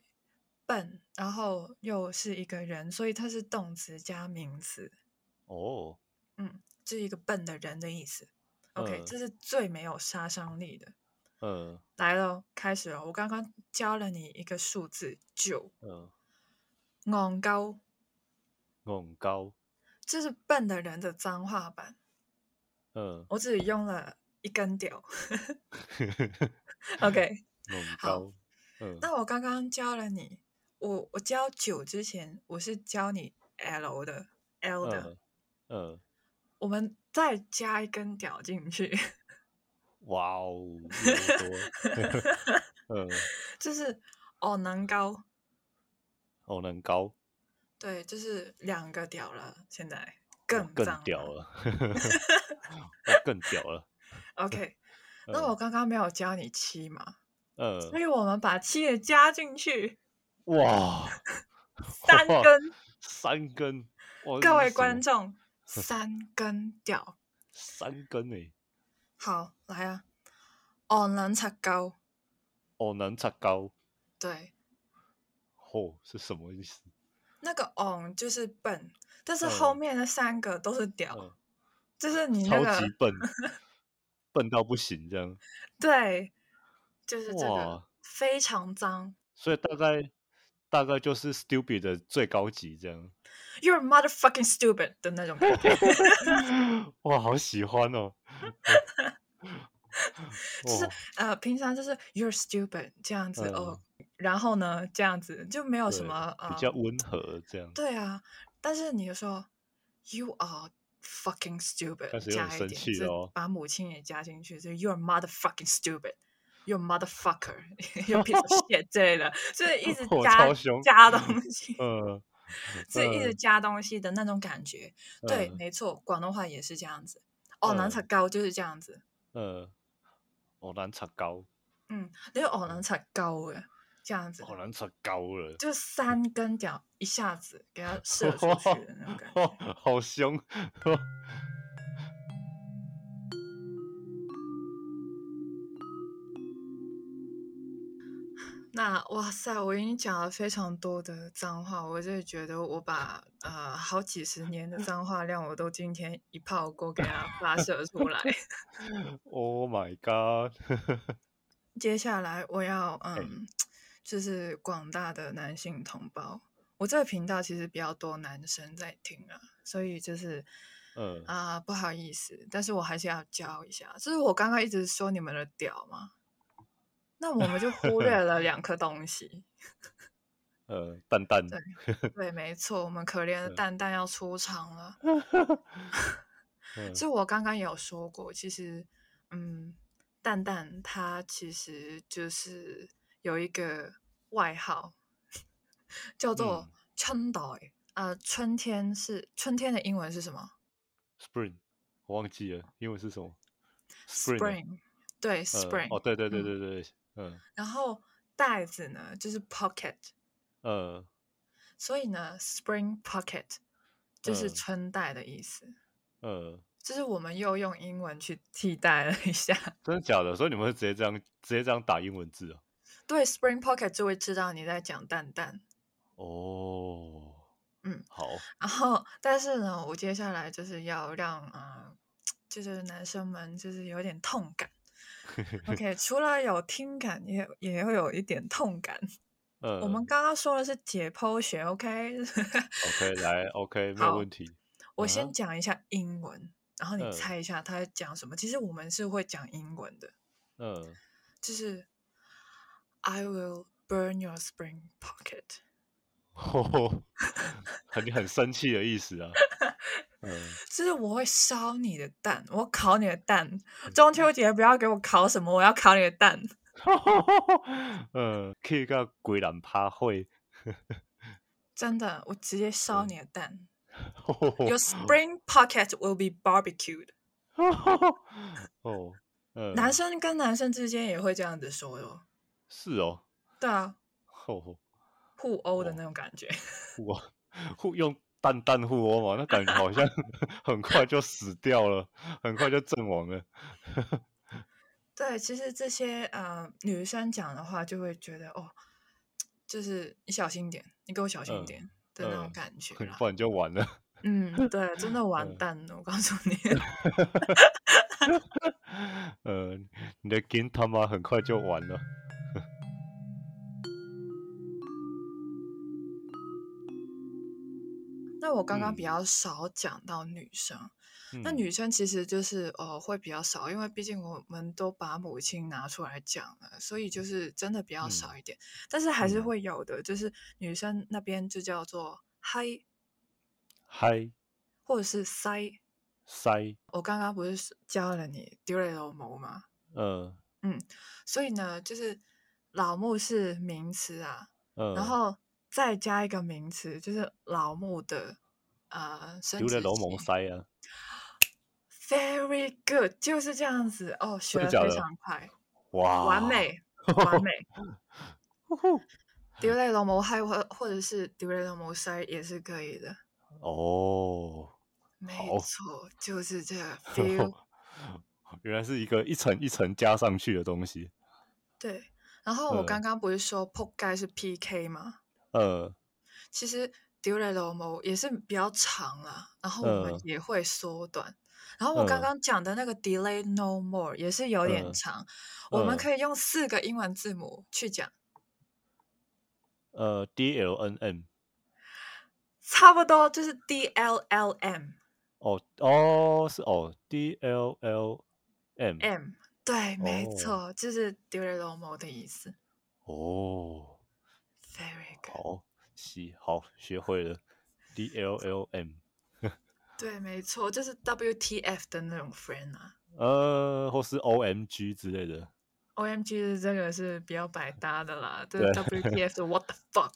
笨，然后又是一个人，所以它是动词加名词。哦，嗯，是一个笨的人的意思。OK，、嗯这是最没有杀伤力的。嗯来了，开始了。我刚刚教了你一个数字九，嗯，戇鳩，戇鳩，这是笨的人的脏话版。嗯，我只用了一根屌。OK，戇好那我刚刚教了你，我我教九之前，我是教你 L 的 L 的，嗯嗯，我们再加一根屌进去，哇哦，就是哦能高，哦，能高，对，就是两个屌了，现在更更屌了。更屌了，OK，那嗯。我刚刚没有教你七嘛，所嗯，以我们把七也加进去，哇，三根。三根，各位观众，三根屌。三根诶，好，来啊！昂能擦高，哦，能擦高，对，哦，是什么意思？那个昂就是笨，但是后嗯面的三个都是屌，嗯就是你那个超级 笨，笨到不行这样。对，就是这个非常脏。所以大概大概就是 stupid 的最高级这样。You're motherfucking stupid 的那种感觉，哇，好喜欢哦！就是哇呃，平常就是 You're stupid 这样子、哦，然后呢这样子就没有什么呃比较温和这样。对啊，但是你就说 you are fucking stupid，加一点，就气哦把母亲也加进去，就 you're motherfucking stupid，you're motherfucker，you're piece of shit 之类的，就是一直加加东西，嗯，是一直嗯加东西的那种感觉。对，嗯没错，广东话也是这样子。哦，南嗯茶高就是这样子。嗯，哦，难擦高，嗯，那个哦，南茶高诶，这样子，哦，难擦高了，就三根脚一下子给它 射出去的那种感觉。哦，好凶。那哇塞，我已经讲了非常多的脏话，我就觉得我把呃好几十 年的脏话量，我都今天一炮过给它发 射出来。Oh my god！接下来我要嗯，就是广大的男性同胞，我这个频道其实比较多男生在听啊，所以就是嗯，啊、不好意思，但是我还是要教一下，就是我刚刚一直说你们的屌嘛，那我们就忽略了两颗东西。呃，蛋蛋，对 对，没错，我们可怜的嗯蛋蛋要出场了。嗯就我刚刚有说过，其实，嗯，蛋蛋它其实就是有一个外号，叫做嗯春代。呃，春天是春天的英文是什么 Spring，我忘记了，英文是什么？Spring，对嗯，Spring。哦，对对对嗯对对，嗯然后袋子呢就是 pocket，嗯所以呢，Spring pocket 就是嗯春袋的意思。嗯，就是我们又用英文去替代了一下，真的假的？所以你们会直接这样直接这样打英文字啊？对，Spring Pocket 就会知道你在讲蛋蛋。哦，嗯，好，然后，但是呢，我接下来就是要让呃，就是男生们就是有点痛感。OK，除了有听感，也也会有一点痛感。嗯，我们刚刚说的是解剖学，OK？OK 来 OK 没有好问题。我先讲一下英文，然后你嗯猜一下他在讲什么。其实我们是会讲英文的，嗯，就是 I will burn your spring pocket。哦，很很生气的意思啊。嗯，就是我会烧你的蛋，我烤你的蛋。中秋节不要给我烤什么，我要烤你的蛋。嗯，去到鬼人趴会，真的，我直接烧你的蛋。Your spring pocket will be barbecued。哦，呃，男生跟男生之间也会这样子说哟。是哦，对啊，哦，互殴的那种感觉。互殴，互用蛋蛋互殴嘛，那感觉好像很快就死掉了，很快就阵亡了。对，其实这些呃女生讲的话，就会觉得哦，就是你小心点，你给我小心点的那种感觉啦。不然就完了。嗯，对，真的完嗯蛋了，我告诉你。呃，你的 game 他妈很快就完了。那我刚刚嗯比较少讲到女生，那嗯女生其实就是呃会比较少，因为毕竟我们都把母亲拿出来讲了，所以就是真的比较嗯少一点。但是还是嗯会有的，就是女生那边就叫做嗨嗨或者是塞。塞，我刚刚不是教了你丢雷楼毛吗？呃所以呢，就是老木是名词啊，呃，然后再加一个名词，就是老木的呃生殖丢了。塞啊，Very good，就是这样子哦，学的非常快，哇，完，美，完美。丢雷龙毛还或或者是丢雷龙毛塞也是可以的，哦，没好错，就是这个 feel。原来是一个一层一层加上去的东西。对，然后我嗯刚刚不是说扑盖是 PK 吗？呃，其实丢雷龙毛也是比较长啦，然后我们嗯。也会缩短。然后我刚嗯。刚讲的那个 delay no more 也是有点嗯长，我们嗯。可以用四个英文字母去讲，呃，D L N M，差不多就是 D L L M 哦哦是哦，D L L M，M，对，没哦。错，就是丢雷龙毛的意思。哦，Very good，好，西好学会了，D L L M，对，没错，就是 W T F 的那种 friend 啊。呃，或是 O M G 之类的。O M G 是这个是比较百搭的啦，这对 W T F 的 What the fuck，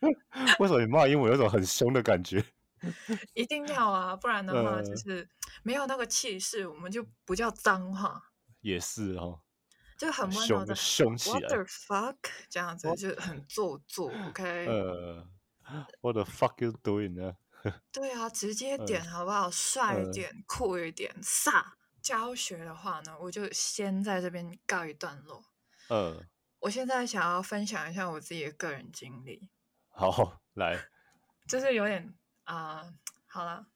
为什么你骂英文有种很凶的感觉？一定要啊，不然的话就呃是没有那个气势，我们就不叫脏话，也是哦，就很温柔的凶起 What the。fuck 这样子就很做作，OK？呃，What the fuck you doing 呢？对啊，直接嗯点好不好？帅一嗯点，酷一点，飒。教学的话呢，我就先在这边告一段落。嗯，我现在想要分享一下我自己的个人经历，好，来，就是有点啊、好了，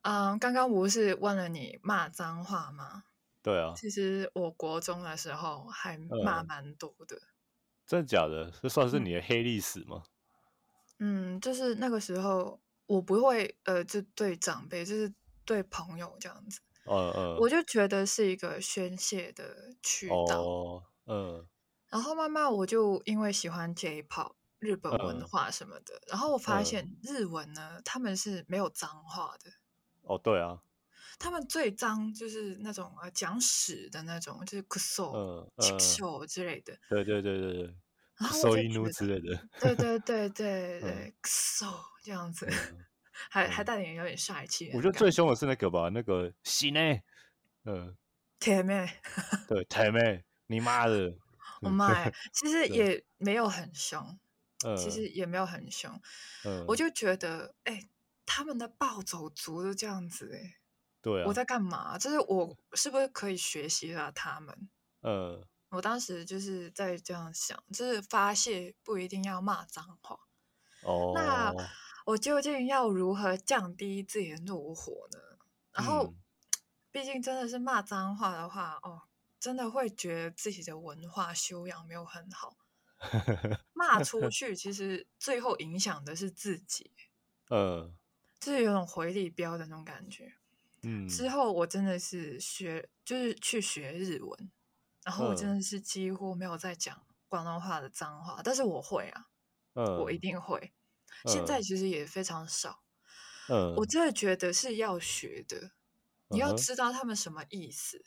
嗯、刚刚不是问了你骂脏话吗？对啊，其实我国中的时候还骂嗯。蛮多的，真的假的？这算是嗯。你的黑历史吗？嗯，就是那个时候我不会呃，就对长辈，就是对朋友这样子，嗯嗯，我就觉得是一个宣泄的渠道。哦，嗯。然后慢慢我就因为喜欢 J-pop 日本文嗯。化什么的，然后我发嗯。现日文呢，他们是没有脏话的，哦，对啊，他们最脏就是那种呃讲屎的那种，就是 c h 嗯 show 之类的。对对对对对，收一怒就觉得之类的，对对对 对嗯对 kuso 这样子，嗯还还嗯带点有点帅气的我。觉得最凶的是那个吧，那个西内，嗯，甜妹，对，铁妹，你妈的，我妈呀，其实对。也没有很凶，嗯，其实也没有很凶，嗯，我。就觉得，哎、他们的暴走族都这样子、哎、对啊，我在干嘛？就是我是不是可以学习了他们？呃我当时就是在这样想，就是发泄不一定要骂脏话。哦那哦，我究竟要如何降低自己的怒火呢？然后嗯，毕竟真的是骂脏话的话，哦，真的会觉得自己的文化修养没有很好。骂出去，其实最后影响的是自己，呃就是有种回力镖的那种感觉。嗯，之后我真的是学，就是去学日文，然后我真嗯。的是几乎没有在讲广东话的脏话，但是我会啊，我一嗯。定会。现在嗯。其实也非常少，嗯，我真的觉得是要学的，你要知道他们什么意思，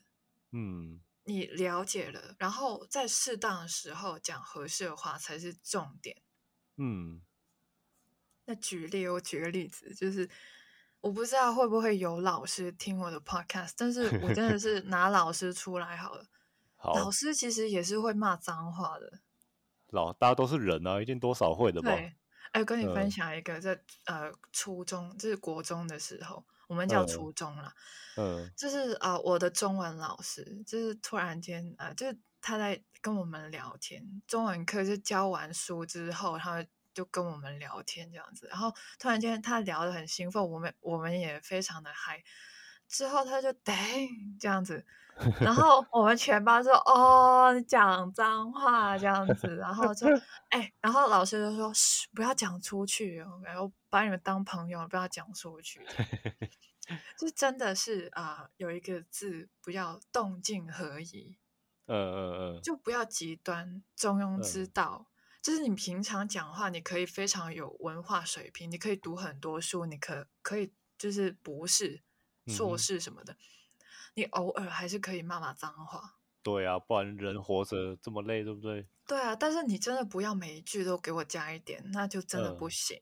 嗯。你了解了，然后在适当的时候讲合适的话才是重点。嗯，那举例，我举个例子，就是我不知道会不会有老师听我的 podcast，但是我真的是 拿老师出来好了。老，师其实也是会骂脏话的。老大家都是人啊，一定多少会的吧？对，哎，跟你分嗯享一个，在呃初中，就是国中的时候，我们叫嗯初中啦。嗯就是呃，我的中文老师，就是突然间呃，就是他在跟我们聊天，中文课就教完书之后，他就跟我们聊天这样子，然后突然间他聊得很兴奋，我们我们也非常的嗨，之后他就噔这样子，然后我们全班说哦，你讲脏话这样子，然后就 哎，然后老师就说嘘，不要讲出去哦，然后把你们当朋友，不要讲出去。就真的是啊、有一个字不要动静合一，嗯嗯嗯，就不要极端，中庸之嗯道。就是你平常讲话，你可以非常有文化水平，你可以读很多书，你可可以就是博士、硕士什么的，你偶尔还是可以骂骂脏话。对啊，不然人活着这么累，对不对？对啊，但是你真的不要每一句都给我加一点，那就真的不嗯行。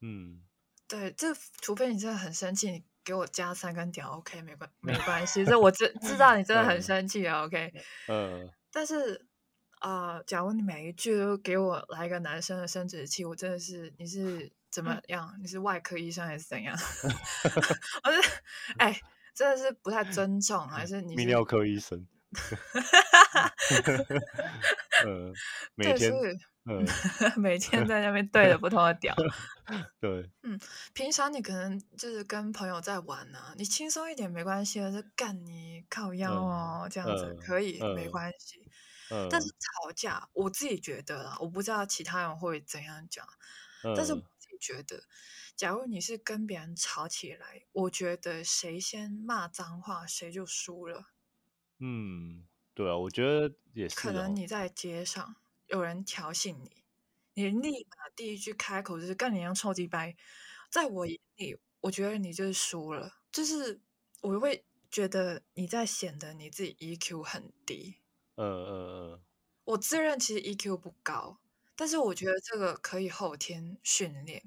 嗯，对，这除非你真的很生气，你给我加三根屌，OK，没关没关系。这我知知道你真的很嗯生气啊，OK。嗯，但是啊、呃假如你每一句都给我来一个男生的生殖器，我真的是你是怎么样？你是外科医生还是怎样？我是哎，真的是不太尊重，还是你泌尿科医生。嗯，每对，天嗯，每天在那边对着不同的屌。对，嗯平常你可能就是跟朋友在玩啊，你轻松一点没关系啊，就干你靠腰嗯哦，这样子嗯可以没嗯关系。嗯，但是吵架，我自己觉得啦，我不知道其他人会怎样讲，但是我嗯自己觉得，假如你是跟别人吵起来，我觉得谁先骂脏话，谁就输了。嗯，对啊，我觉得也是可哦能你在街上有人挑衅你，你立马第一句开口就是干你娘臭鸡掰，在我眼里，我觉得你就是输了，就是我会觉得你在显得你自己 EQ 很低。嗯嗯我自认其实 EQ 不高，但是我觉得这个可以后天训练。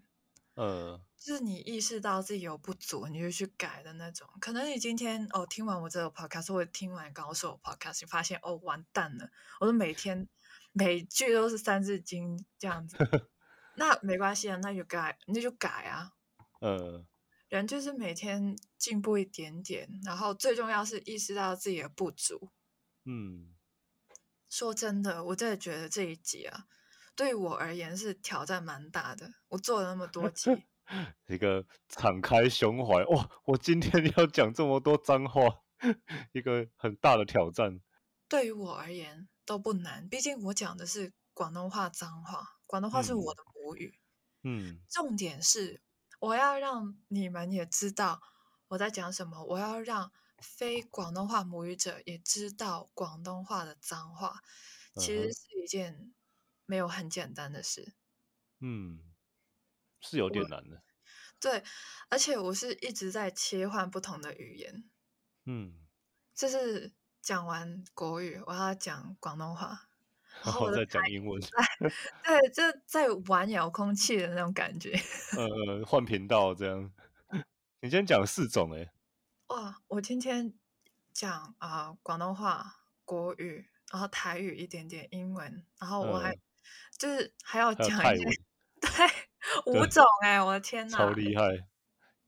嗯就是你意识到自己有不足，你就去改的那种。可能你今天哦听完我这个 podcast，或者听完高手 podcast，你发现哦完蛋了，我都每天每句都是三字经这样子，那没关系啊，那就改，那就改啊。嗯人就是每天进步一点点，然后最重要是意识到自己的不足。嗯说真的，我真的觉得这一集啊，对于我而言是挑战蛮大的。我做了那么多集，嗯，一个敞开胸怀哇！我今天要讲这么多脏话，一个很大的挑战。对于我而言都不难，毕竟我讲的是广东话脏话，广东话是我嗯的母语。嗯重点是我要让你们也知道我在讲什么，我要让非广东话母语者也知道广东话的脏话，其实是一件没有很简单的事。嗯，是有点难的。对，而且我是一直在切换不同的语言，嗯，就是讲完国语，我要讲广东话，然然后再讲英文。对，就在玩遥控器的那种感觉。呃呃，换频道这样。你今天讲四种哎、哇，我今天讲啊、广东话、国语，然后台语一点点英文，然后我还、嗯就是还要讲一些泰文，对五对种哎、我的天呐！超厉害，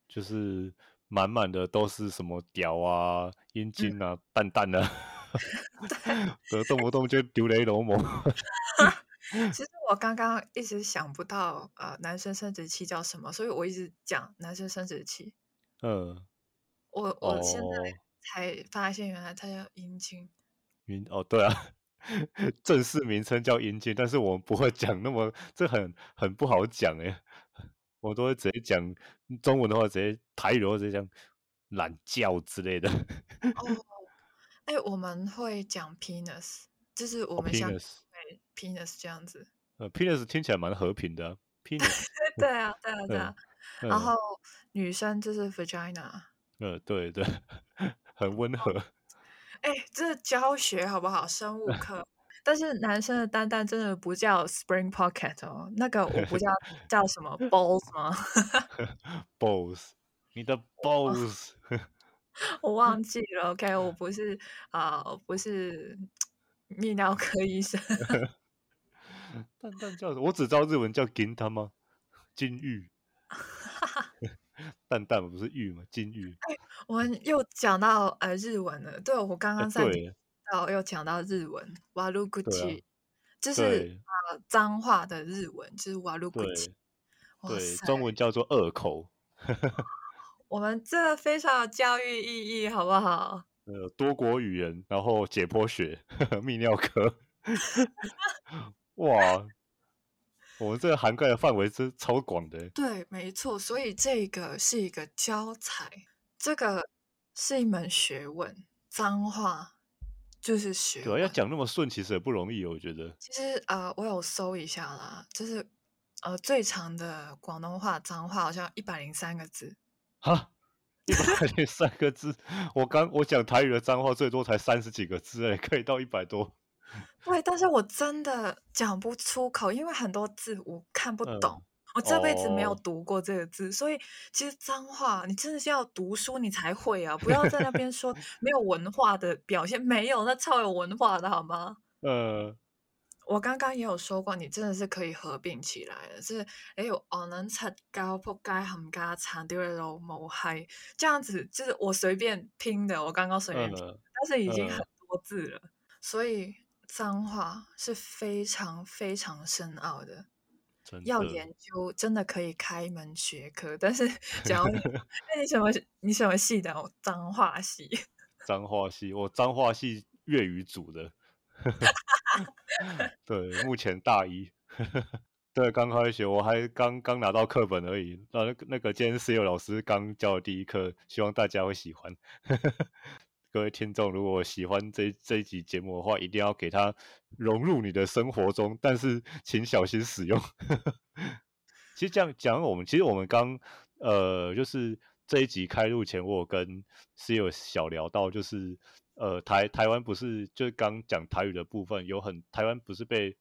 就是满满的都是什么屌啊、阴茎啊、蛋蛋啊，对，动不动就丢雷龙魔。其实我刚刚一直想不到呃男生生殖器叫什么，所以我一直讲男生生殖器。嗯，我我现哦在才发现原来它叫阴茎。阴哦，对啊，正式名称叫阴茎，但是我们不会讲那么，这很很不好讲哎，我都会直接讲中文的话，直接台语的话直接讲懒觉之类的。哦，哎，我们会讲 penis，就是我哦们像 penis 对 penis 这样子。呃，penis 听起来蛮和平的、啊、，penis，对啊，对啊，对嗯啊。嗯然后女生就是 vagina。呃，对对，很温和。哎，这教学好不好？生物课 但是男生的蛋蛋真的不叫 Spring Pocket 哦，那个我不叫 叫什么 Balls 吗？balls，你的 balls，我忘记了。OK，我不是啊、不是泌尿科医生。蛋蛋叫什么？我只知道日文叫 Gin 他吗？金玉，蛋蛋不是玉吗？金玉，我们又讲到呃日文了，对我刚哎刚在对。到又讲到日文，瓦鲁古对啊吉，就是对。呃脏话的日文，就是瓦鲁古对。吉。哇对，塞中文叫做二口，我们这非常有教育意义，好不好？呃，多国语言，然后解剖学，泌尿科，哇，我们这个涵盖的范围真超广的欸。对，没错，所以这个是一个教材，这个是一门学问，脏话就是学对啊，要。讲那么顺，其实也不容易，我觉得。其实呃，我有搜一下啦，就是呃最长的广东话脏话好像一百零三个字。哈，一百零三个字，我刚我讲台语的脏话最多才三十几个字，哎，可以到一百多。对，但是我真的讲不出口，因为很多字我看不懂，嗯，我这辈子没有哦，读过这个字，所以其实脏话你真的是要读书你才会啊，不要在那边说没有文化的表现，没有，那超有文化的好吗？呃，我刚刚也有说过，你真的是可以合并起来的，就是哎有哦能擦高扑街冚家鏟掉路冇閪，这样子就是我随便拼的，我刚刚随便拼，呃，但是已经很呃，多字了，所以脏话是非常非常深奥的，的，要研究真的可以开一门学科，但是 假如你那你什么你什么系的？我脏话系。脏话系，我脏话系粤语组的，对，目前大一，对，刚开学，我还刚刚拿到课本而已。那那个那个今天室友老师刚教的第一课，希望大家会喜欢。各位听众，如果喜欢这这一集节目的话，一定要给它融入你的生活中，但是请小心使用。其实这样讲，我们其实我们刚呃，就是这一集开录前，我有跟室友小聊到，就是呃台台湾不是就是刚讲台语的部分，有很台湾不是被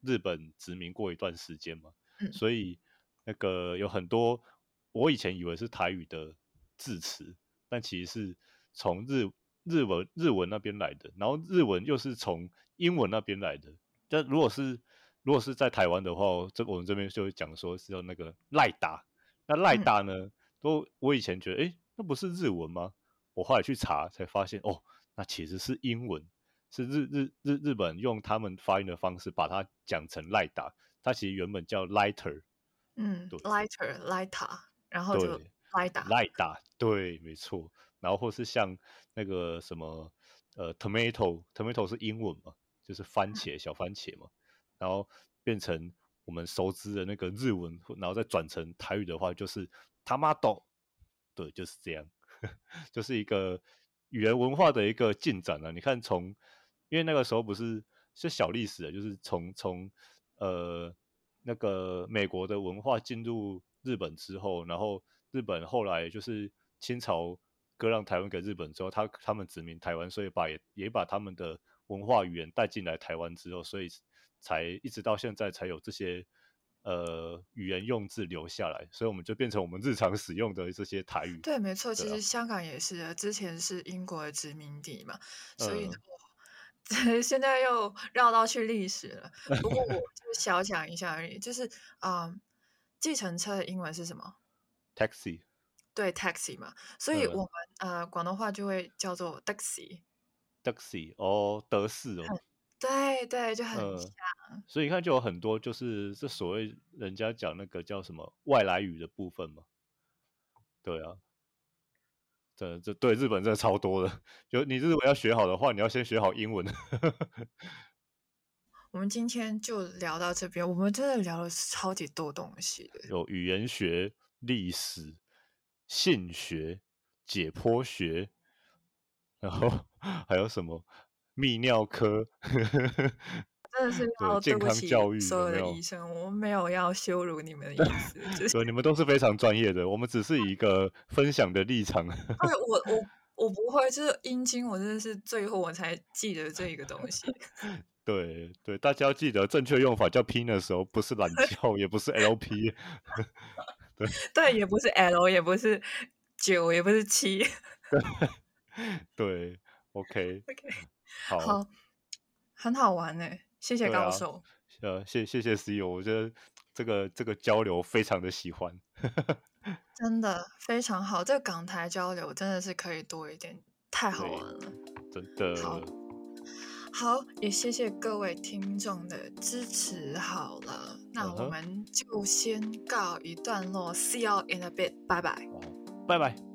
日本殖民过一段时间嘛，嗯所以那个有很多我以前以为是台语的字词，但其实是从日日文日文那边来的，然后日文又是从英文那边来的。但如果是如果是在台湾的话，这我们这边就会讲说是要那个赖达。那赖嗯打呢，都我以前觉得，诶，那不是日文吗？我后来去查才发现，哦，那其实是英文，是日日日日本用他们发音的方式把它讲成赖达，它其实原本叫 lighter，嗯对，lighter lighter，然后就对 lighter，赖达，对，没错。然后或是像那个什么呃，tomato，tomato 是英文嘛，就是番茄，小番茄嘛，然后变成我们熟知的那个日文，然后再转成台语的话，就是 tomato，对，就是这样，就是一个语言文化的一个进展啊。你看从，因为那个时候不是是小历史的，就是从从呃那个美国的文化进入日本之后，然后日本后来就是清朝割让台湾给日本之后，他他们殖民台湾，所以把也也把他们的文化语言带进来台湾之后，所以才一直到现在才有这些呃语言用字留下来，所以我们就变成我们日常使用的这些台语。对，没错，其实香港也是的，之前是英国的殖民地嘛，所以呢，嗯 现在又绕到去历史了。不过我就小讲一下而已，就是啊、嗯计程车的英文是什么？taxi，对，taxi 嘛，所以嗯我们呃广东话就会叫做 taxi。taxi 哦，德式哦，对对，就很嗯像。所以你看就有很多就是这所谓人家讲那个叫什么外来语的部分嘛。对啊，这这对日本真的超多的。就你日文要学好的话，你要先学好英文。我们今天就聊到这边，我们真的聊了超级多东西的。有语言学、历史、性学、解剖学，然后 还有什么泌尿科，真的是对要对健不起康教育所有的医生，我们没有要羞辱你们的意思，就是 对，你们都是非常专业的，我们只是以一个分享的立场。对我我我不会，就是阴茎，我真的是最后我才记得这一个东西。对对，大家要记得正确用法叫 P 的时候，不是懒觉，也不是 LP。对对，也不是 L，也不是九，也不是七。对，OK OK，好，好，很好玩呢，谢谢高手。呃，谢谢谢 CEO，我觉得这个这个交流非常的喜欢。真的非常好，这个港台交流真的是可以多一点，太好玩了，真的。好，好，也谢谢各位听众的支持。好了，那我们就先告一段落，See you in a bit，拜拜，拜拜。